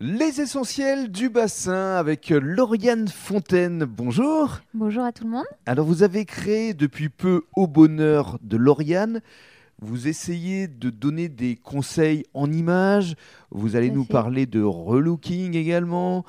Les essentiels du bassin avec Lauriane Fontaine. Bonjour. Bonjour à tout le monde. Alors vous avez créé depuis peu Au Bonheur de Lauriane. Vous essayez de donner des conseils en images. Vous allez nous fait. parler de relooking également,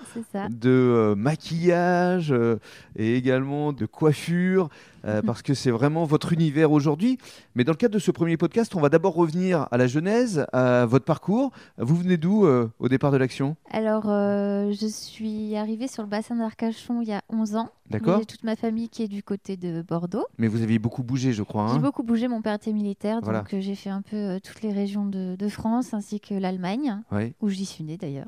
de euh, maquillage euh, et également de coiffure, euh, parce que c'est vraiment votre univers aujourd'hui. Mais dans le cadre de ce premier podcast, on va d'abord revenir à la genèse, à votre parcours. Vous venez d'où au départ de l'action? Alors, je suis arrivée sur le bassin d'Arcachon il y a 11 ans. D'accord. J'ai toute ma famille qui est du côté de Bordeaux. Mais vous aviez beaucoup bougé, je crois. J'ai hein beaucoup bougé, mon père était militaire, Voilà. donc euh, j'ai fait un peu euh, toutes les régions de, de France ainsi que l'Allemagne, où j'y suis née d'ailleurs.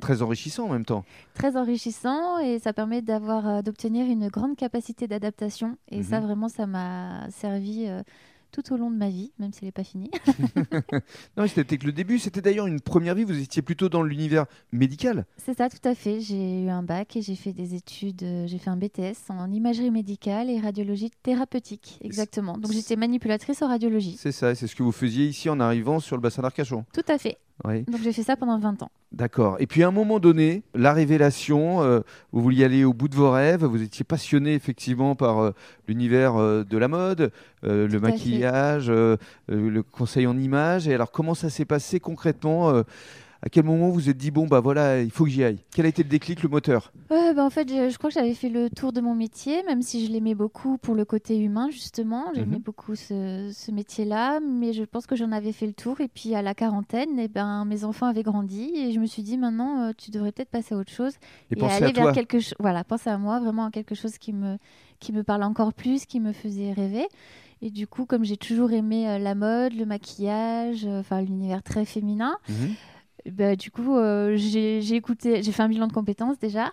très enrichissant en même temps. Très enrichissant et ça permet d'avoir, euh, d'obtenir une grande capacité d'adaptation. Et ça, Mhm. vraiment, ça m'a servi tout au long de ma vie, même si elle n'est pas finie. Non, c'était que le début. C'était d'ailleurs une première vie. Vous étiez plutôt dans l'univers médical. C'est ça, tout à fait. J'ai eu un bac et j'ai fait des études. euh, J'ai fait un BTS en imagerie médicale et radiologie thérapeutique. Exactement. Donc j'étais manipulatrice en radiologie. C'est ça, c'est ce que vous faisiez ici en arrivant sur le bassin d'Arcachon. Tout à fait. Oui, Donc j'ai fait ça pendant 20 ans. d'accord. Et puis à un moment donné, la révélation, euh, vous vouliez aller au bout de vos rêves, vous étiez passionné effectivement par euh, l'univers euh, de la mode, le maquillage, le conseil en images. Et alors comment ça s'est passé concrètement À quel moment vous vous êtes dit, bon, bah voilà, il faut que j'y aille? Quel a été le déclic, le moteur? Ouais, bah, en fait, je, je crois que j'avais fait le tour de mon métier, même si je l'aimais beaucoup pour le côté humain, justement. J'aimais Mhm. beaucoup ce, ce métier-là, mais je pense que j'en avais fait le tour. Et puis à la quarantaine, eh ben, mes enfants avaient grandi et je me suis dit, maintenant, euh, tu devrais peut-être passer à autre chose. Et, pensez aller à vers toi. quelque chose voilà penser à moi vraiment à quelque chose qui me qui me parle encore plus qui me faisait rêver et du coup comme j'ai toujours aimé euh, la mode le maquillage euh, enfin l'univers très féminin Mhm. Bah, du coup euh, j'ai écouté j'ai fait un bilan de compétences déjà.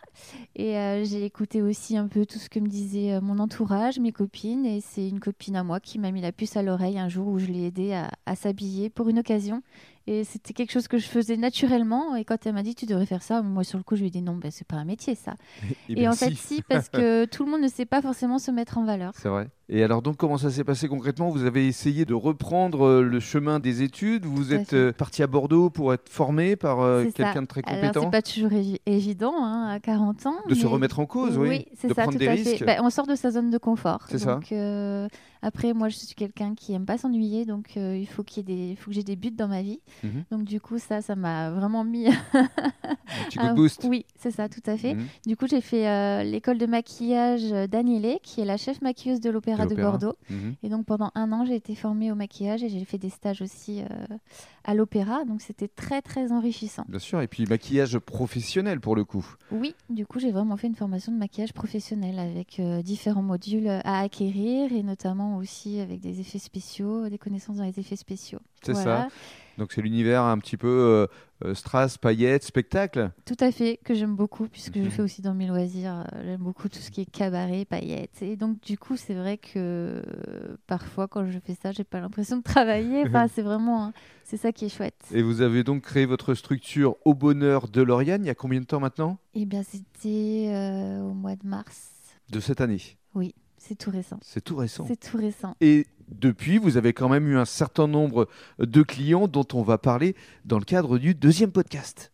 Et euh, j'ai écouté aussi un peu tout ce que me disait euh, mon entourage mes copines. Et c'est une copine à moi qui m'a mis la puce à l'oreille un jour où je l'ai aidée à s'habiller pour une occasion et c'était quelque chose que je faisais naturellement et quand elle m'a dit tu devrais faire ça moi sur le coup je lui ai dit non ben, c'est pas un métier ça Eh et bien, en fait, si. parce que tout le monde ne sait pas forcément se mettre en valeur. C'est vrai. Et alors donc comment ça s'est passé concrètement? Vous avez essayé de reprendre euh, le chemin des études? Vous Tout êtes euh, parti à Bordeaux pour être formé par euh, quelqu'un de très Alors, compétent? c'est pas toujours évi- évident hein, à 40 ans. De se remettre en cause, oui. c'est de ça, prendre tout des à risques. fait. Bah, on sort de sa zone de confort. C'est ça. Euh, après, moi, je suis quelqu'un qui aime pas s'ennuyer, donc euh, il faut qu'il des, faut que j'ai des buts dans ma vie. Mhm. Donc, du coup, ça, ça m'a vraiment mis. Un de un- boost. Oui, c'est ça, tout à fait. Mhm. Du coup, j'ai fait euh, l'école de maquillage d'Anielé, qui est la chef maquilleuse de l'Opéra De. Bordeaux. Mhm. Et donc pendant un an, j'ai été formée au maquillage et j'ai fait des stages aussi euh, à l'opéra. Donc c'était très très enrichissant. Bien sûr. Et puis maquillage professionnel pour le coup. Oui, du coup j'ai vraiment fait une formation de maquillage professionnel avec euh, différents modules à acquérir et notamment aussi avec des effets spéciaux, des connaissances dans les effets spéciaux. C'est Voilà. ça. Donc c'est l'univers un petit peu euh, euh, strass, paillettes, spectacle. Tout à fait, que j'aime beaucoup puisque Mhm. je fais aussi dans mes loisirs. euh, J'aime beaucoup tout ce qui est cabaret, paillettes. Et donc du coup c'est vrai que euh, parfois quand je fais ça, j'ai pas l'impression de travailler. Enfin c'est vraiment, hein, c'est ça qui est chouette. Et vous avez donc créé votre structure au bonheur de Lauriane il y a combien de temps maintenant? Eh bien, c'était euh, au mois de mars. De cette année? C'est tout récent. C'est tout récent. C'est tout récent. Et depuis, vous avez quand même eu un certain nombre de clients dont on va parler dans le cadre du deuxième podcast.